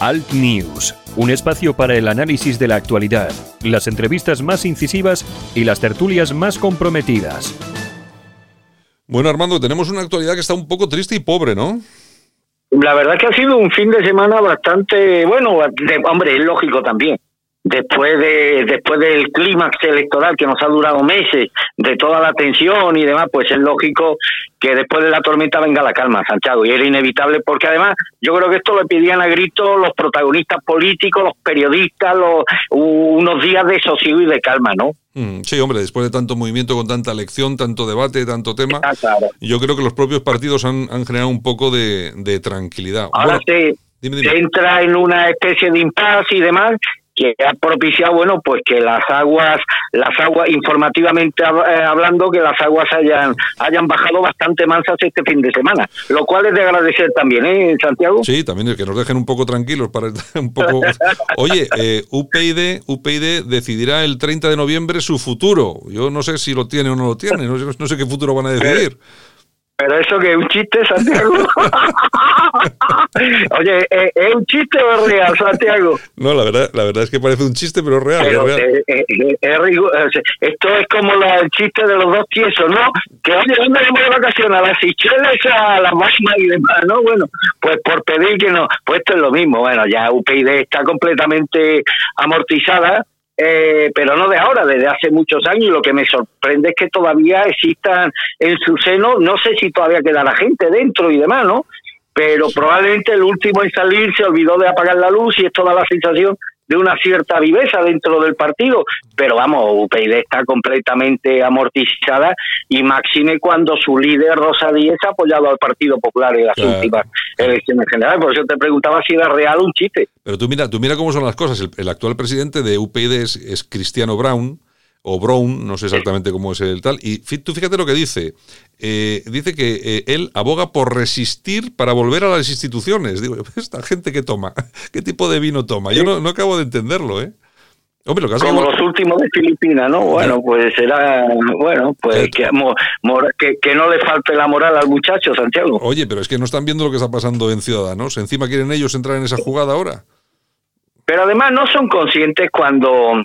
Alt News, un espacio para el análisis de la actualidad, las entrevistas más incisivas y las tertulias más comprometidas. Bueno, Armando, tenemos una actualidad que está un poco triste y pobre, ¿no? La verdad que ha sido un fin de semana bastante, bueno, hombre, es lógico también después de después del clímax electoral que nos ha durado meses, de toda la tensión y demás, pues es lógico que después de la tormenta venga la calma, Santiago, y era inevitable porque además yo creo que esto lo pedían a grito los protagonistas políticos, los periodistas, los, unos días de sosiego y de calma, ¿no? Mm, sí, hombre, después de tanto movimiento, con tanta elección, tanto debate, tanto tema, yo creo que los propios partidos han, generado un poco de, tranquilidad. Ahora se, entra en una especie de impasse y demás, que ha propiciado bueno pues que las aguas las aguas informativamente eh, hablando que las aguas hayan hayan bajado bastante mansas este fin de semana lo cual es de agradecer también eh Santiago sí también es que nos dejen un poco tranquilos para un poco oye eh, UPyD UPyD decidirá el 30 de noviembre su futuro. Yo no sé si lo tiene o no lo tiene no sé, no sé qué futuro van a decidir pero eso que es un chiste, Santiago. Oye, ¿es un chiste o es real, Santiago? No, la verdad, la verdad es que parece un chiste, pero es real. Eh, eh, eh, esto es como el chiste de los dos tiesos, ¿no? Que oye, ¿dónde vamos de vacaciones? A las Sicheles, a las Máximas y demás, ¿no? Bueno, pues por pedir que no. Pues esto es lo mismo. Bueno, ya UPyD está completamente amortizada eh, pero no de ahora, desde hace muchos años. Y lo que me sorprende es que todavía existan en su seno, no sé si todavía queda la gente dentro y demás, ¿no? Pero probablemente el último en salir se olvidó de apagar la luz y esto da la sensación de una cierta viveza dentro del partido, pero vamos, UPyD está completamente amortizada y máxime cuando su líder Rosa Díez ha apoyado al Partido Popular en las últimas elecciones generales, por eso te preguntaba si era real un chiste. Pero tú mira, tú mira cómo son las cosas, el, actual presidente de UPyD es Cristiano Brown, o Brown, no sé exactamente cómo es el tal, y tú fíjate lo que dice, eh, dice que eh, él aboga por resistir para volver a las instituciones. Digo, esta gente que toma, ¿qué tipo de vino toma? Yo no, acabo de entenderlo, ¿eh? Hombre, lo Como los últimos de Filipinas, ¿no? Bueno, pues será, bueno, pues que, que, no le falte la moral al muchacho, Santiago. Oye, pero es que no están viendo lo que está pasando en Ciudadanos. Encima quieren ellos entrar en esa jugada ahora. Pero además no son conscientes cuando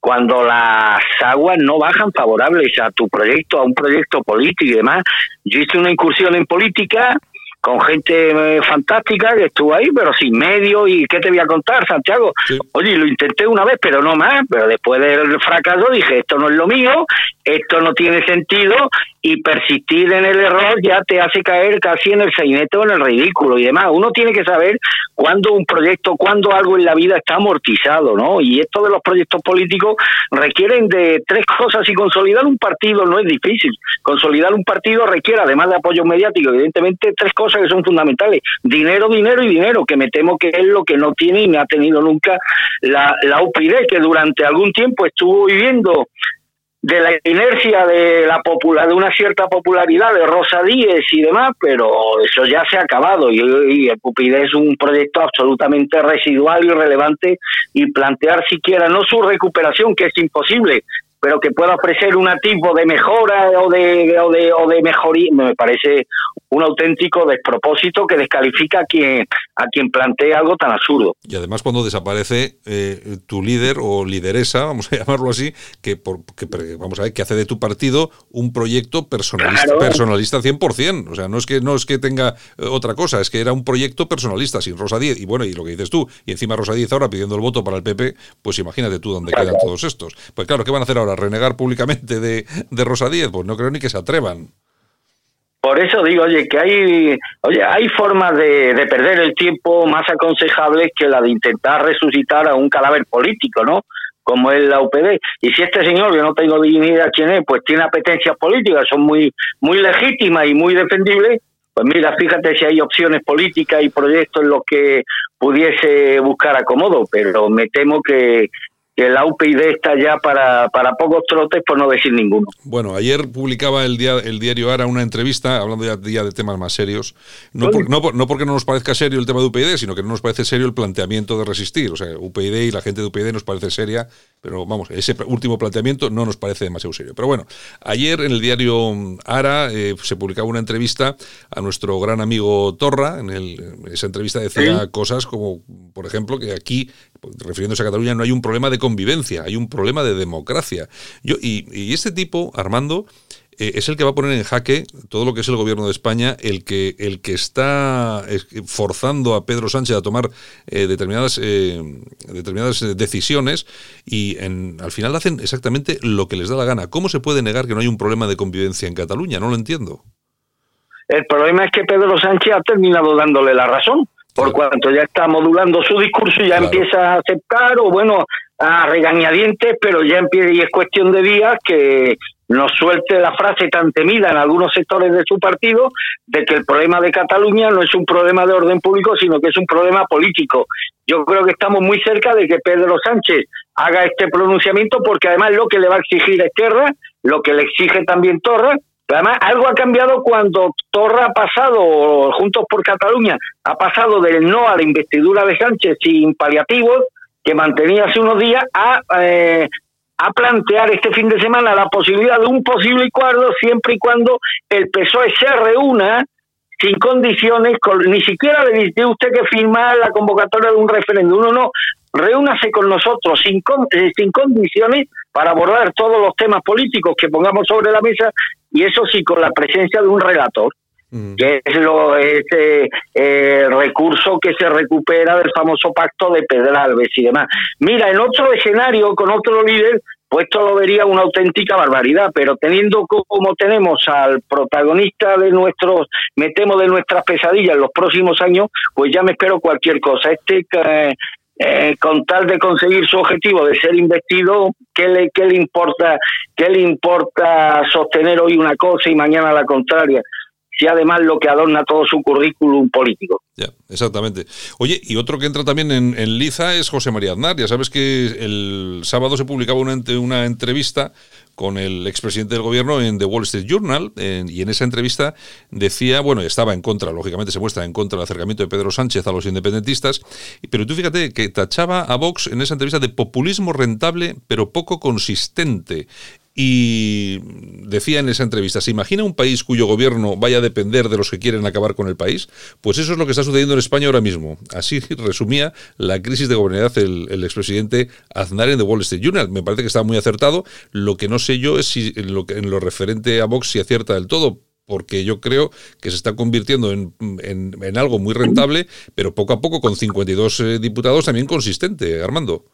cuando las aguas no bajan favorables a tu proyecto, a un proyecto político y demás. Yo hice una incursión en política con gente eh, fantástica que estuvo ahí, pero sin medio. ¿Y qué te voy a contar, Santiago? Oye, lo intenté una vez, pero no más. Pero después del fracaso dije, esto no es lo mío, esto no tiene sentido y persistir en el error ya te hace caer casi en el sainete o en el ridículo y demás. Uno tiene que saber cuándo un proyecto, cuándo algo en la vida está amortizado, ¿no? Y esto de los proyectos políticos requieren de tres cosas y consolidar un partido no es difícil. Consolidar un partido requiere, además de apoyo mediático, evidentemente tres cosas que son fundamentales. Dinero, dinero y dinero, que me temo que es lo que no tiene y me ha tenido nunca la, la UPyD, que durante algún tiempo estuvo viviendo de la inercia de la popular, de una cierta popularidad de Rosa Díez y demás, pero eso ya se ha acabado y, el Pupide es un proyecto absolutamente residual y relevante y plantear siquiera no su recuperación, que es imposible, pero que pueda ofrecer un tipo de mejora o de, o de, o de mejoría, me parece un auténtico despropósito que descalifica a quien, a quien plantea algo tan absurdo. Y además cuando desaparece eh, tu líder o lideresa, vamos a llamarlo así, que, por, vamos a ver, que hace de tu partido un proyecto personalista, personalista 100%. O sea, no es, que, no es que tenga eh, otra cosa, es que era un proyecto personalista sin Rosa Díez. Y bueno, y lo que dices tú, y encima Rosa Díez ahora pidiendo el voto para el PP, pues imagínate tú dónde quedan todos estos. Pues claro, ¿qué van a hacer ahora? ¿Renegar públicamente de, de Rosa Díez? Pues no creo ni que se atrevan. Por eso digo, oye, que hay, oye, hay formas de, de, perder el tiempo más aconsejables que la de intentar resucitar a un cadáver político, ¿no? Como es la UPD. Y si este señor, yo no tengo ni idea quién es, pues tiene apetencias políticas, son muy, muy legítimas y muy defendibles, pues mira, fíjate si hay opciones políticas y proyectos en los que pudiese buscar acomodo, pero me temo que, que la UPyD está ya para, para pocos trotes, por no decir ninguno. Bueno, ayer publicaba el, día, el diario Ara una entrevista hablando ya, de temas más serios. No, no, no, porque no nos parezca serio el tema de UPyD, sino que no nos parece serio el planteamiento de resistir. O sea, UPyD y la gente de UPyD nos parece seria, pero vamos, ese último planteamiento no nos parece demasiado serio. Pero bueno, ayer en el diario Ara eh, se publicaba una entrevista a nuestro gran amigo Torra. En, esa entrevista decía cosas como, por ejemplo, que aquí, refiriéndose a Cataluña, no hay un problema de convivencia, hay un problema de democracia. Yo, y, este tipo, Armando, eh, es el que va a poner en jaque todo lo que es el gobierno de España, el que, el que está forzando a Pedro Sánchez a tomar eh, determinadas, eh, determinadas decisiones y en, al final hacen exactamente lo que les da la gana. ¿Cómo se puede negar que no hay un problema de convivencia en Cataluña? No lo entiendo. El problema es que Pedro Sánchez ha terminado dándole la razón por cuanto ya está modulando su discurso y ya empieza a aceptar o bueno, a regañadientes, pero ya empieza y es cuestión de días que nos suelte la frase tan temida en algunos sectores de su partido de que el problema de Cataluña no es un problema de orden público, sino que es un problema político. Yo creo que estamos muy cerca de que Pedro Sánchez haga este pronunciamiento porque además lo que le va a exigir Esquerra, lo que le exige también Torres, Además, algo ha cambiado cuando Torra ha pasado, Juntos por Cataluña, ha pasado del no a la investidura de Sánchez sin paliativos, que mantenía hace unos días, a, eh, a plantear este fin de semana la posibilidad de un posible acuerdo siempre y cuando el PSOE se reúna sin condiciones, ni siquiera le dice usted que firmar la convocatoria de un referéndum, no, no, reúnase con nosotros sin, eh, sin condiciones para abordar todos los temas políticos que pongamos sobre la mesa y eso sí con la presencia de un relator, mm. que es lo ese eh, recurso que se recupera del famoso pacto de Pedralbes y demás. Mira, en otro escenario, con otro líder, pues esto lo vería una auténtica barbaridad, pero teniendo como tenemos al protagonista de nuestros, metemos de nuestras pesadillas en los próximos años, pues ya me espero cualquier cosa. Este eh, eh, con tal de conseguir su objetivo de ser investido, ¿qué le, qué le importa, qué le importa sostener hoy una cosa y mañana la contraria? Si además lo que adorna todo su currículum político. Ya, exactamente. Oye, y otro que entra también en, en Liza es José María Aznar. Ya sabes que el sábado se publicaba una entrevista con el expresidente del gobierno en The Wall Street Journal y en esa entrevista decía, bueno, estaba en contra, lógicamente se muestra en contra del acercamiento de Pedro Sánchez a los independentistas, pero tú fíjate que tachaba a Vox en esa entrevista de populismo rentable pero poco consistente y decía en esa entrevista, ¿se imagina un país cuyo gobierno vaya a depender de los que quieren acabar con el país? Pues eso es lo que está sucediendo en España ahora mismo. Así resumía la crisis de gobernabilidad el, expresidente Aznar en The Wall Street Journal. Me parece que está muy acertado. Lo que no sé yo es si en lo, en lo referente a Vox si acierta del todo, porque yo creo que se está convirtiendo en, en, algo muy rentable, pero poco a poco con 52 eh, diputados también consistente, Armando.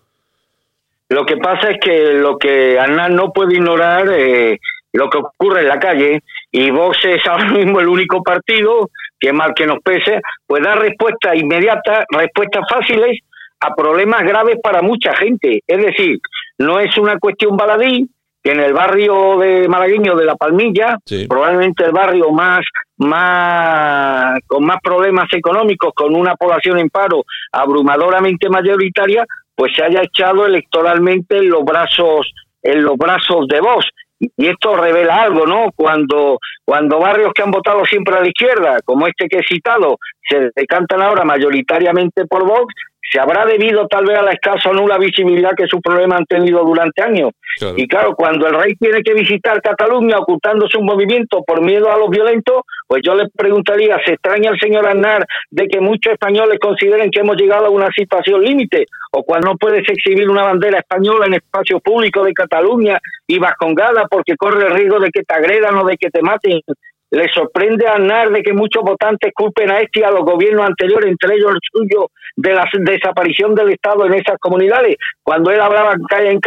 Lo que pasa es que lo que Ana no puede ignorar eh, lo que ocurre en la calle y Vox es ahora mismo el único partido que mal que nos pese, pues da respuestas inmediatas, respuestas fáciles a problemas graves para mucha gente. Es decir, no es una cuestión baladí, que en el barrio de malagueño de La Palmilla, probablemente el barrio más, más, con más problemas económicos, con una población en paro abrumadoramente mayoritaria, pues se haya echado electoralmente en los brazos en los brazos de Vox y esto revela algo, ¿no? Cuando cuando barrios que han votado siempre a la izquierda, como este que he citado, se decantan ahora mayoritariamente por Vox, se habrá debido tal vez a la escasa o nula visibilidad que sus problemas han tenido durante años. Y claro, cuando el rey tiene que visitar Cataluña ocultándose un movimiento por miedo a los violentos, pues yo le preguntaría, ¿se extraña el señor Aznar de que muchos españoles consideren que hemos llegado a una situación límite? O cuando no puedes exhibir una bandera española en espacio público de Cataluña y vas con gala porque corre el riesgo de que te agredan o de que te maten le sorprende a Aznar de que muchos votantes culpen a este y a los gobiernos anteriores, entre ellos el suyo, de la desaparición del Estado en esas comunidades, cuando él hablaba en,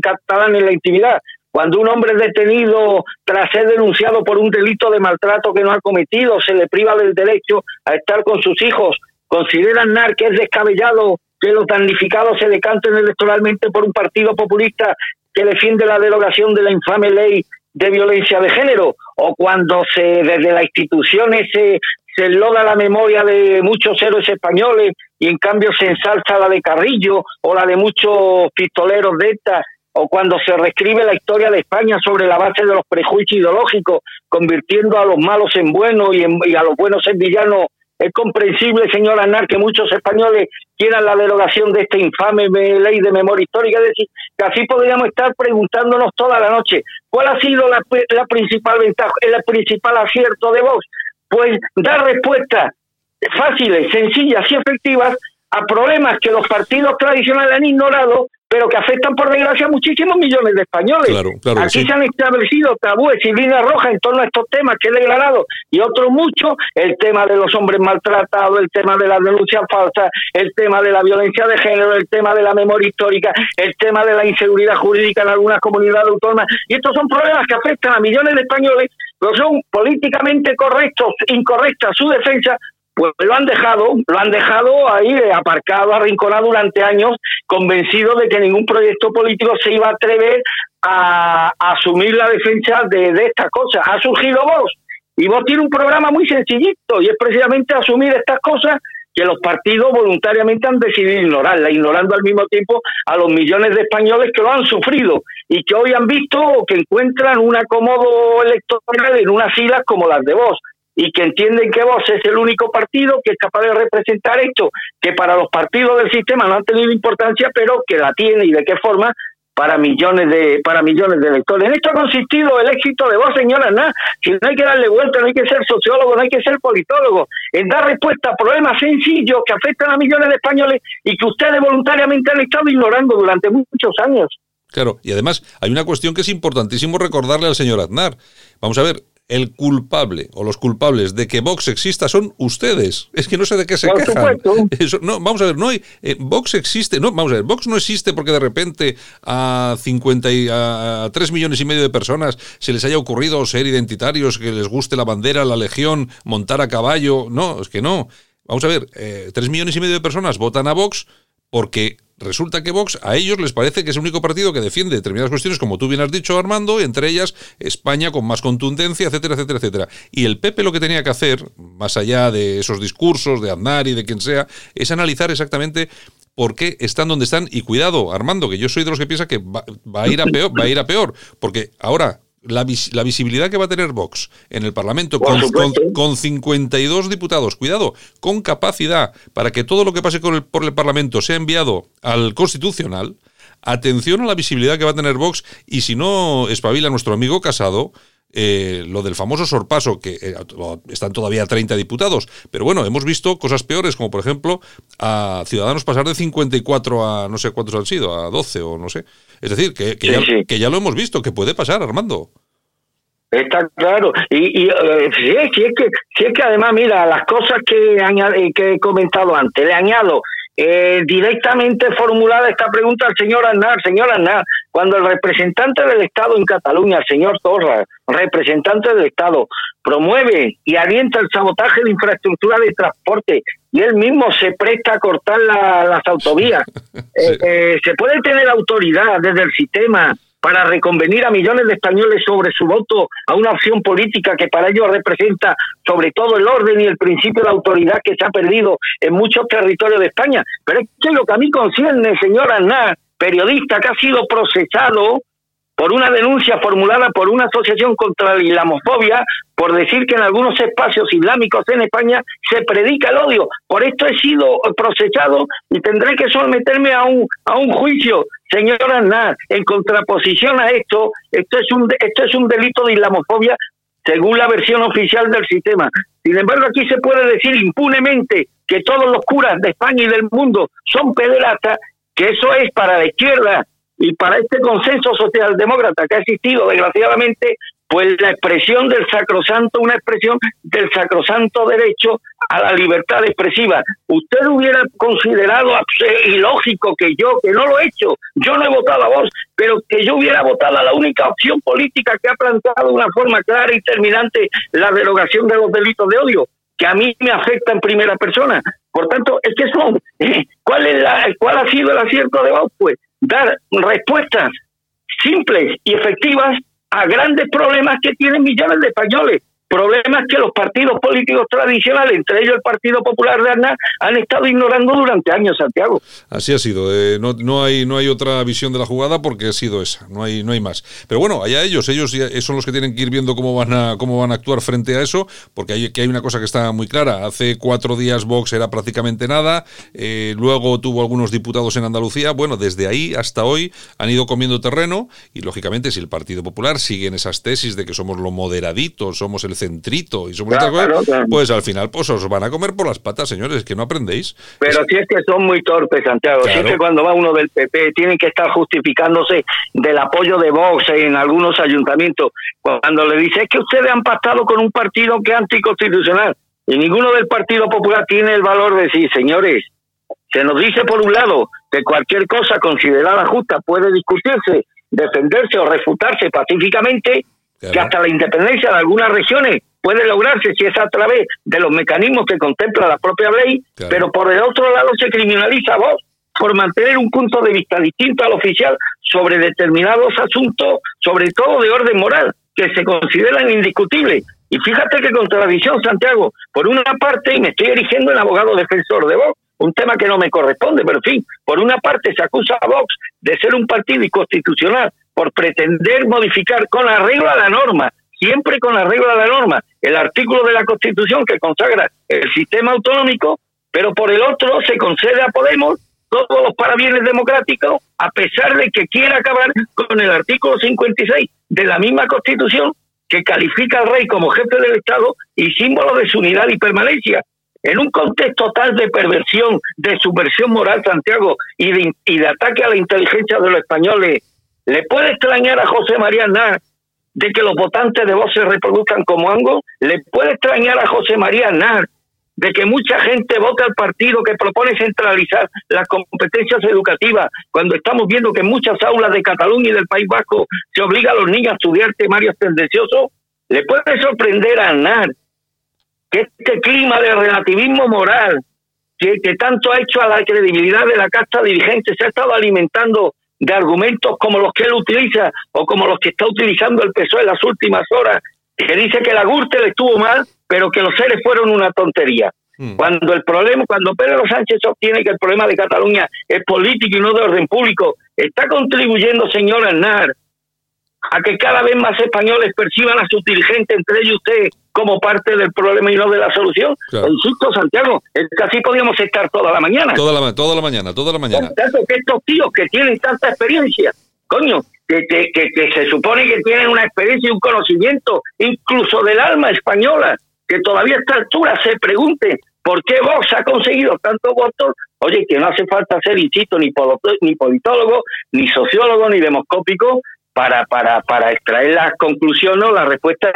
catalán en la intimidad. Cuando un hombre es detenido tras ser denunciado por un delito de maltrato que no ha cometido, se le priva del derecho a estar con sus hijos, considera Aznar que es descabellado que los damnificados se decanten electoralmente por un partido populista que defiende la derogación de la infame ley de violencia de género, o cuando se desde las instituciones se, se la memoria de muchos héroes españoles y en cambio se ensalza la de Carrillo o la de muchos pistoleros de esta, o cuando se reescribe la historia de España sobre la base de los prejuicios ideológicos, convirtiendo a los malos en buenos y, y a los buenos en villanos es comprensible, señor Anar, que muchos españoles quieran la derogación de esta infame ley de memoria histórica. Es decir, que así podríamos estar preguntándonos toda la noche, ¿cuál ha sido la, principal ventaja, el principal acierto de Vox? Pues dar respuestas fáciles, sencillas y efectivas a problemas que los partidos tradicionales han ignorado pero que afectan por desgracia a muchísimos millones de españoles. Aquí se han establecido tabúes y líneas rojas en torno a estos temas que he declarado y otros muchos, el tema de los hombres maltratados, el tema de las denuncias falsas, el tema de la violencia de género, el tema de la memoria histórica, el tema de la inseguridad jurídica en algunas comunidades autónomas. Y estos son problemas que afectan a millones de españoles, pero son políticamente correctos, incorrectas su defensa, pues lo han dejado, lo han dejado ahí aparcado, arrinconado durante años, convencido de que ningún proyecto político se iba a atrever a, asumir la defensa de, estas cosas. Ha surgido vos, y vos tiene un programa muy sencillito, y es precisamente asumir estas cosas que los partidos voluntariamente han decidido ignorarla, ignorando al mismo tiempo a los millones de españoles que lo han sufrido y que hoy han visto que encuentran un acomodo electoral en unas filas como las de vos y que entienden que vos es el único partido que es capaz de representar esto, que para los partidos del sistema no han tenido importancia, pero que la tiene y de qué forma para millones de para millones de electores. En esto ha consistido el éxito de vos, señora Ana. Si no hay que darle vuelta, no hay que ser sociólogo, no hay que ser politólogo, en dar respuesta a problemas sencillos que afectan a millones de españoles y que ustedes voluntariamente han estado ignorando durante muchos años. Claro, y además hay una cuestión que es importantísimo recordarle al señor Aznar. Vamos a ver, el culpable o los culpables de que Vox exista son ustedes. Es que no sé de qué se quejan. no, vamos a ver, no hay, eh, Vox existe, no, vamos a ver, Vox no existe porque de repente a 50 y, a 3 millones y medio de personas se les haya ocurrido ser identitarios, que les guste la bandera, la legión, montar a caballo. No, es que no. Vamos a ver, eh, 3 millones y medio de personas votan a Vox porque resulta que Vox a ellos les parece que es el único partido que defiende determinadas cuestiones, como tú bien has dicho, Armando, entre ellas España con más contundencia, etcétera, etcétera, etcétera. Y el PP lo que tenía que hacer, más allá de esos discursos de Aznar y de quien sea, es analizar exactamente por qué están donde están. Y cuidado, Armando, que yo soy de los que piensa que va, a ir a peor, va a ir a peor, porque ahora la, la, visibilidad que va a tener Vox en el Parlamento con, con, 52 diputados, cuidado, con capacidad para que todo lo que pase con el, por el Parlamento sea enviado al Constitucional, atención a la visibilidad que va a tener Vox y si no espabila nuestro amigo Casado, eh, lo del famoso sorpaso, que eh, están todavía 30 diputados, pero bueno, hemos visto cosas peores, como por ejemplo a Ciudadanos pasar de 54 a no sé cuántos han sido, a 12 o no sé. Es decir, que, que, ya, que ya lo hemos visto, que puede pasar, Armando. Está claro. Y, y eh, si, es, que, si es que además, mira, las cosas que, que he comentado antes, le añado eh, directamente formulada esta pregunta al señor Aznar. Señor Aznar, cuando el representante del Estado en Cataluña, el señor Torra, representante del Estado, promueve y alienta el sabotaje de infraestructura de transporte y él mismo se presta a cortar las autovías, eh, eh, se puede tener autoridad desde el sistema para reconvenir a millones de españoles sobre su voto a una opción política que para ellos representa sobre todo el orden y el principio de autoridad que se ha perdido en muchos territorios de España. Pero es que lo que a mí concierne, señor Aznar, periodista que ha sido procesado por una denuncia formulada por una asociación contra la islamofobia por decir que en algunos espacios islámicos en España se predica el odio. Por esto he sido procesado y tendré que someterme a un a un juicio, señor Aznar, en contraposición a esto, esto es un esto es un delito de islamofobia según la versión oficial del sistema. Sin embargo, aquí se puede decir impunemente que todos los curas de España y del mundo son pederastas, que eso es para la izquierda y para este consenso socialdemócrata que ha existido, desgraciadamente, pues la expresión del sacrosanto, una expresión del sacrosanto derecho a la libertad expresiva. Usted hubiera considerado ilógico que yo, que no lo he hecho, yo no he votado a vos, pero que yo hubiera votado a la única opción política que ha planteado de una forma clara y terminante la derogación de los delitos de odio, que a mí me afecta en primera persona. Por tanto, es que son, ¿cuál, es la, ¿cuál ha sido el acierto de vos? Pues dar respuestas simples y efectivas a grandes problemas que tienen millones de españoles problemas que los partidos políticos tradicionales, entre ellos el Partido Popular de Arnaz, han estado ignorando durante años, Santiago. Así ha sido. Eh, no, no, hay, no hay otra visión de la jugada porque ha sido esa. No hay, no hay más. Pero bueno, allá ellos. Ellos son los que tienen que ir viendo cómo van a, cómo van a actuar frente a eso, porque hay, que hay una cosa que está muy clara. Hace cuatro días Vox era prácticamente nada. Eh, luego tuvo algunos diputados en Andalucía. Bueno, desde ahí hasta hoy han ido comiendo terreno y, lógicamente, si el Partido Popular sigue en esas tesis de que somos lo moderaditos, somos el centrito y sobre pues al final pues os van a comer por las patas, señores, que no aprendéis. Pero si es que son muy torpes, Santiago. Si es que cuando va uno del PP tienen que estar justificándose del apoyo de Vox en algunos ayuntamientos. Cuando le dice es que ustedes han pactado con un partido que es anticonstitucional y ninguno del Partido Popular tiene el valor de decir, señores, se nos dice por un lado que cualquier cosa considerada justa puede discutirse, defenderse o refutarse pacíficamente que hasta la independencia de algunas regiones puede lograrse si es a través de los mecanismos que contempla la propia ley, pero por el otro lado se criminaliza a vos por mantener un punto de vista distinto al oficial sobre determinados asuntos, sobre todo de orden moral, que se consideran indiscutibles. Y fíjate qué contradicción, Santiago. Por una parte, y me estoy erigiendo en abogado defensor de Vox, un tema que no me corresponde, pero en fin, por una parte se acusa a Vox de ser un partido inconstitucional por pretender modificar con arreglo a la norma, siempre con arreglo a la norma, el artículo de la Constitución que consagra el sistema autonómico, pero por el otro se concede a Podemos todos los parabienes democráticos, a pesar de que quiera acabar con el artículo 56 de la misma Constitución que califica al rey como jefe del Estado y símbolo de su unidad y permanencia. En un contexto tal de perversión, de subversión moral, Santiago, y de, y de ataque a la inteligencia de los españoles ¿Le puede extrañar a José María Aznar de que los votantes de voz se reproduzcan como angos? ¿Le puede extrañar a José María Aznar de que mucha gente vote al partido que propone centralizar las competencias educativas cuando estamos viendo que en muchas aulas de Cataluña y del País Vasco se obliga a los niños a estudiar temarios tendenciosos? ¿Le puede sorprender a Aznar que este clima de relativismo moral que, que tanto ha hecho a la credibilidad de la casta dirigente se ha estado alimentando de argumentos como los que él utiliza o como los que está utilizando el PSOE en las últimas horas, que dice que la Gürtel estuvo mal, pero que los seres fueron una tontería. Hmm. Cuando el problema, cuando Pedro Sánchez obtiene que el problema de Cataluña es político y no de orden público, está contribuyendo, señor Aznar, a que cada vez más españoles perciban a sus dirigentes, entre ellos usted, como parte del problema y no de la solución. Insisto, Santiago, es que así podríamos estar toda la mañana. Toda la, toda la mañana, toda la mañana. Tanto que estos tíos que tienen tanta experiencia, coño, que, que, que, se supone que tienen una experiencia y un conocimiento, incluso del alma española, que todavía a esta altura se pregunte por qué Vox ha conseguido tantos votos, oye, que no hace falta ser, insisto, ni, ni politólogo, ni sociólogo, ni demoscópico, para, para, para extraer las conclusiones o las respuestas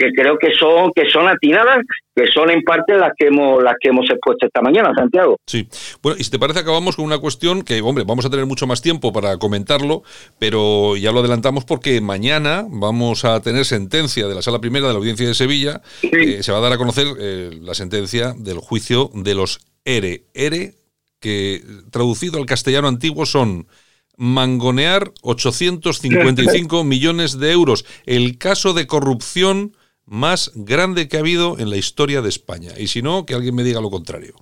que creo que son que son atinadas, que son en parte las que hemos las que hemos expuesto esta mañana, Santiago. Sí. Bueno, y si te parece acabamos con una cuestión que, hombre, vamos a tener mucho más tiempo para comentarlo, pero ya lo adelantamos porque mañana vamos a tener sentencia de la Sala Primera de la Audiencia de Sevilla. Eh, se va a dar a conocer eh, la sentencia del juicio de los ERE. ERE, que traducido al castellano antiguo son mangonear 855 millones de euros. El caso de corrupción más grande que ha habido en la historia de España. Y si no, que alguien me diga lo contrario.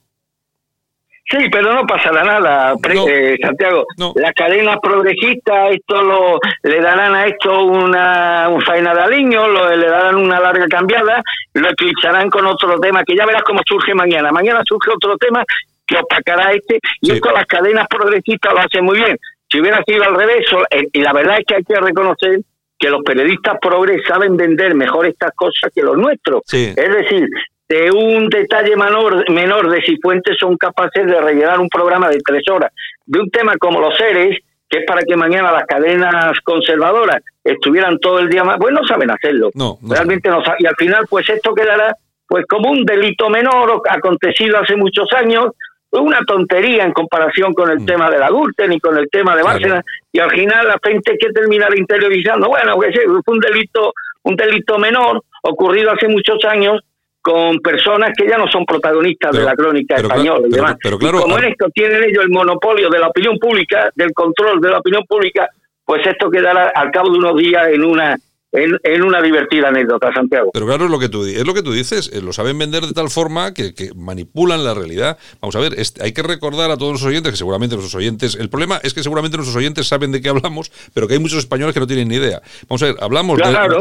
Sí, pero no pasará nada, eh, Santiago. Las cadenas progresistas, esto lo, le darán a esto una un faena de aliño, lo, le darán una larga cambiada, lo eclipsarán con otro tema, que ya verás cómo surge mañana. Mañana surge otro tema que opacará este, y esto las cadenas progresistas lo hacen muy bien. Si hubiera sido al revés, eh, y la verdad es que hay que reconocer que los periodistas progres saben vender mejor estas cosas que los nuestros. Es decir, de un detalle menor, menor de si fuentes son capaces de rellenar un programa de tres horas, de un tema como los seres, que es para que mañana las cadenas conservadoras estuvieran todo el día más, pues no saben hacerlo. No, Realmente no saben. Y al final, pues esto quedará pues como un delito menor acontecido hace muchos años, una tontería en comparación con el mm. tema de la Gürtel ni con el tema de Bárcena y al final la gente que terminar interiorizando bueno que fue un delito un delito menor ocurrido hace muchos años con personas que ya no son protagonistas de la crónica española y demás. como en esto tienen ellos el monopolio de la opinión pública, del control de la opinión pública, pues esto quedará al cabo de unos días en una en, una divertida anécdota, Santiago. Pero claro, es lo que tú, es lo que tú dices, eh, lo saben vender de tal forma que, manipulan la realidad. Vamos a ver, hay que recordar a todos los oyentes, que seguramente nuestros oyentes, el problema es que seguramente nuestros oyentes saben de qué hablamos, pero que hay muchos españoles que no tienen ni idea. Vamos a ver, hablamos,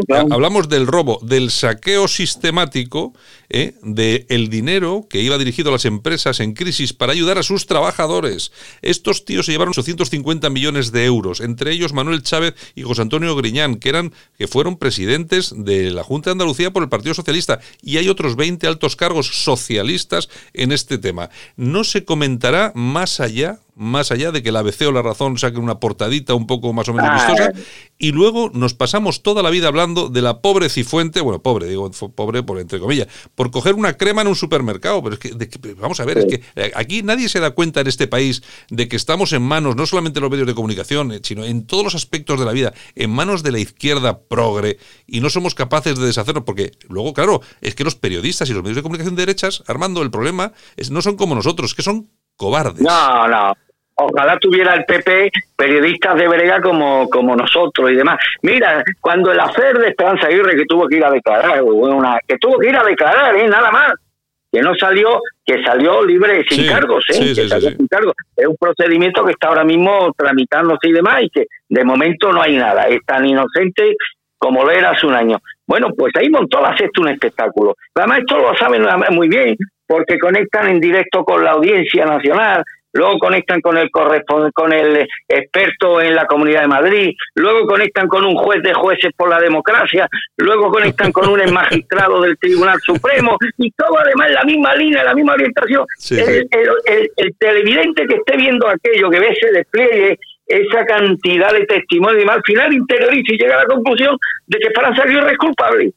hablamos del robo, del saqueo sistemático ¿eh? del dinero que iba dirigido a las empresas en crisis para ayudar a sus trabajadores. Estos tíos se llevaron 850 millones de euros, entre ellos Manuel Chávez y José Antonio Griñán, que eran que fueron presidentes de la Junta de Andalucía por el Partido Socialista y hay otros 20 altos cargos socialistas en este tema. No se comentará más allá más allá de que la ABC o la razón saquen una portadita un poco más o menos vistosa, y luego nos pasamos toda la vida hablando de la pobre Cifuente, bueno, pobre, digo pobre por entre comillas, por coger una crema en un supermercado, pero es que, vamos a ver, es que eh, aquí nadie se da cuenta en este país de que estamos en manos, no solamente en los medios de comunicación, eh, sino en todos los aspectos de la vida, en manos de la izquierda progre, y no somos capaces de deshacernos, porque luego, claro, es que los periodistas y los medios de comunicación derechas, Armando, el problema es no son como nosotros, que son cobardes. No, no. Ojalá tuviera el PP periodistas de brega como, como nosotros y demás. Mira, cuando el hacer de Esperanza Aguirre que tuvo que ir a declarar, una, que tuvo que ir a declarar, ¿eh? nada más, que no salió, que salió libre sin cargos, ¿eh? que salió sin cargos. Es un procedimiento que está ahora mismo tramitándose y demás y que de momento no hay nada. Es tan inocente como lo era hace un año. Bueno, pues ahí montó la sexta un espectáculo. Además, esto lo saben muy bien porque conectan en directo con la audiencia nacional, luego conectan con el con el experto en la Comunidad de Madrid, luego conectan con un juez de jueces por la democracia, luego conectan con un magistrado del Tribunal Supremo. Y todo además la misma línea, la misma orientación. el, televidente que esté viendo aquello, que ve ese despliegue, esa cantidad de testimonios y al final interioriza y llega a la conclusión de que para salir es culpable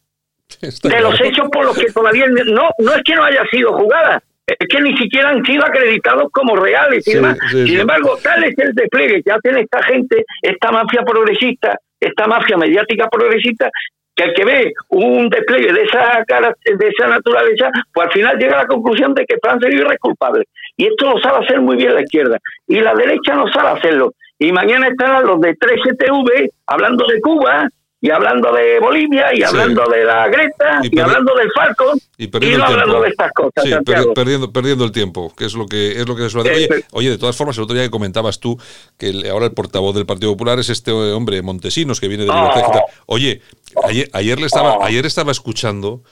de los hechos por los que todavía no no es que no haya sido jugada es que ni siquiera han sido acreditados como reales y demás. Sin embargo, tal es el despliegue que hacen esta gente, esta mafia progresista, esta mafia mediática progresista, que el que ve un despliegue de esa de esa naturaleza, pues al final llega a la conclusión de que Francia es culpable. Y esto lo sabe hacer muy bien la izquierda. Y la derecha no sabe hacerlo. Y mañana estarán los de 3TV hablando de Cuba, y hablando de Bolivia y hablando de la Greta y, hablando del Falcon y, no hablando de estas cosas sí, perdiendo perdiendo el tiempo que es lo que es lo que suele oye, oye de todas formas el otro día que comentabas tú que ahora el portavoz del Partido Popular es este hombre Montesinos que viene de Libertad oh. oye ayer, ayer le estaba oh. ayer estaba escuchando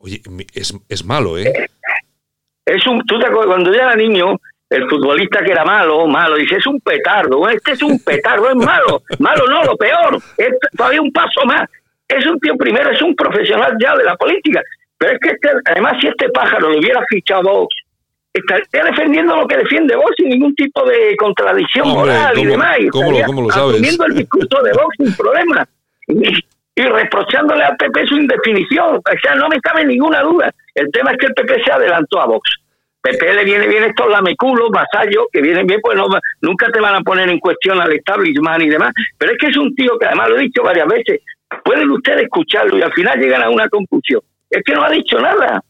oye es, es malo eh es un tú te acuerdas cuando yo era niño el futbolista que era malo, malo, dice, es un petardo, este es un petardo, es malo, malo no, lo peor, es todavía un paso más. Es un tío primero, es un profesional ya de la política, pero es que este, además si este pájaro lo hubiera fichado Vox, estaría defendiendo lo que defiende Vox sin ningún tipo de contradicción moral y demás, y ¿cómo lo, sabes? el discurso de Vox sin problema. Y, y reprochándole al PP su indefinición. O sea, no me cabe ninguna duda. El tema es que el PP se adelantó a Vox. PP le viene bien estos lameculos, vasallos, que vienen bien, pues nunca te van a poner en cuestión al establishment y demás. Pero es que es un tío que además lo he dicho varias veces, pueden ustedes escucharlo y al final llegan a una conclusión. Es que no ha dicho nada.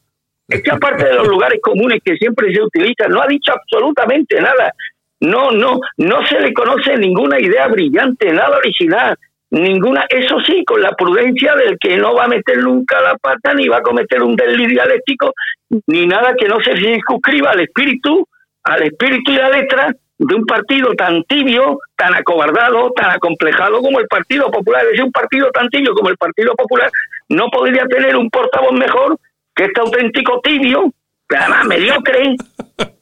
Es que aparte de los lugares comunes que siempre se utilizan, no ha dicho absolutamente nada. No, no, no se le conoce ninguna idea brillante, nada original ninguna, eso sí, con la prudencia del que no va a meter nunca la pata, ni va a cometer un delito dialéctico, ni nada que no se circunscriba al espíritu, al espíritu y la letra de un partido tan tibio, tan acobardado, tan acomplejado como el Partido Popular. Es un partido tan tibio como el Partido Popular no podría tener un portavoz mejor que este auténtico tibio, además mediocre,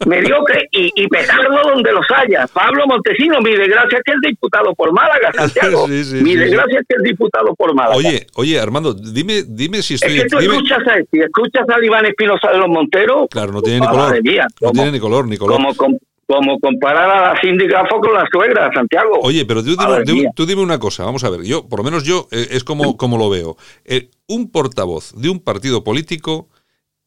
mediocre y, y petardo donde los haya. Pablo Montesino, mi desgracia que es diputado por Málaga, Santiago. mi desgracia es que es diputado por Málaga. Oye, oye, Armando, dime, dime si estoy... Es que tú escuchas, a, si escuchas a Iván Espinosa de los Monteros... Claro, no tiene ni color. no tiene ni color, ni color. Como, como, comparar a la sindicafo con la suegra, Santiago. Oye, pero tú dime, tú dime, una cosa, vamos a ver, yo, por lo menos yo, eh, es como, como lo veo. Eh, un portavoz de un partido político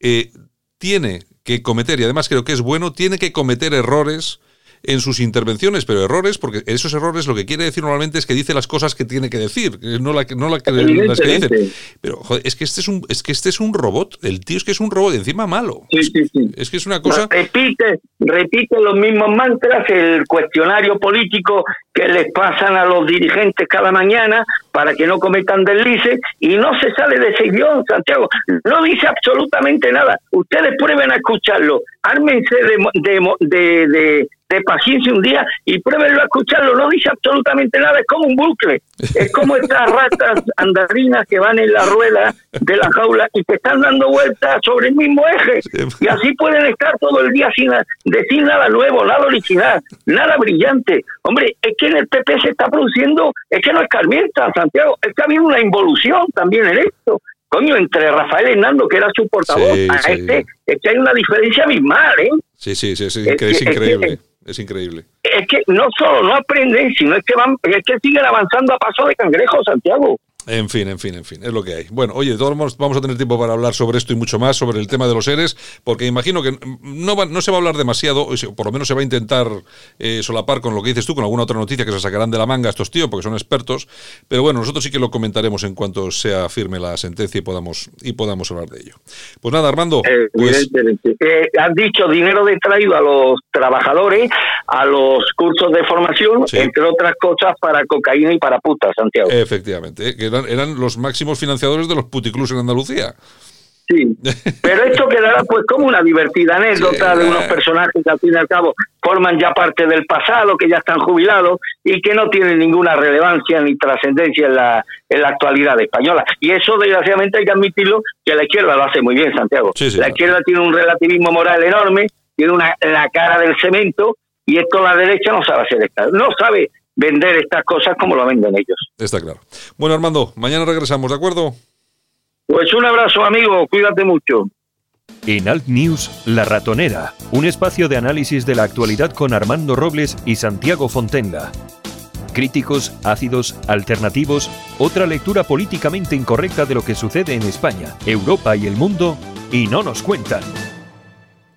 eh, tiene que cometer, y además creo que es bueno, tiene que cometer errores en sus intervenciones, pero errores, porque esos errores lo que quiere decir normalmente es que dice las cosas que tiene que decir, no, la, no la, las que dice. Pero joder, es que este es un es que este es un robot, el tío es que es un robot, encima malo. Sí, sí, sí. Es que es una cosa. Repite, repite los mismos mantras, el cuestionario político que les pasan a los dirigentes cada mañana para que no cometan deslices y no se sale de ese guion, Santiago. No dice absolutamente nada. Ustedes prueben a escucharlo. Ármense de, de, de, de paciencia un día y pruébenlo a escucharlo. No dice absolutamente nada, es como un bucle. Es como estas ratas andarinas que van en la rueda de la jaula y que están dando vueltas sobre el mismo eje. Y así pueden estar todo el día sin decir nada nuevo, nada original, nada brillante. Hombre, es que en el PP se está produciendo, es que no es Carmienta, Santiago, es que ha habido una involución también en esto coño, entre Rafael Hernando, que era su portavoz, a este, es que hay una diferencia abismal, ¿eh? Sí, sí, sí, sí es, increíble. Es increíble. Es que no solo no aprenden, sino es que van, es que siguen avanzando a paso de cangrejo, Santiago. En fin, en fin, en fin, es lo que hay. Bueno, oye, todos vamos a tener tiempo para hablar sobre esto y mucho más, sobre el tema de los seres, porque imagino que no, no se va a hablar demasiado, por lo menos se va a intentar eh, solapar con lo que dices tú, con alguna otra noticia que se sacarán de la manga estos tíos, porque son expertos, pero bueno, nosotros sí que lo comentaremos en cuanto sea firme la sentencia y podamos, y podamos hablar de ello. Pues nada, Armando. Eh, pues... Eh, han dicho dinero de traído a los trabajadores, a los cursos de formación, entre otras cosas para cocaína y para putas, Santiago. Efectivamente, que eran, los máximos financiadores de los puticlus en Andalucía. Sí, pero esto quedará pues como una divertida anécdota de unos personajes que al fin y al cabo forman ya parte del pasado, que ya están jubilados y que no tienen ninguna relevancia ni trascendencia en la, en la actualidad española. Y eso desgraciadamente hay que admitirlo que la izquierda lo hace muy bien, Santiago. la izquierda tiene un relativismo moral enorme, tiene una, la cara del cemento y esto la derecha no sabe hacer, no sabe vender estas cosas como lo venden ellos. Está claro. Bueno, Armando, mañana regresamos, ¿de acuerdo? Pues un abrazo, amigo, cuídate mucho. En Alt News, La Ratonera, un espacio de análisis de la actualidad con Armando Robles y Santiago Fontenga. Críticos, ácidos, alternativos, otra lectura políticamente incorrecta de lo que sucede en España, Europa y el mundo, y no nos cuentan.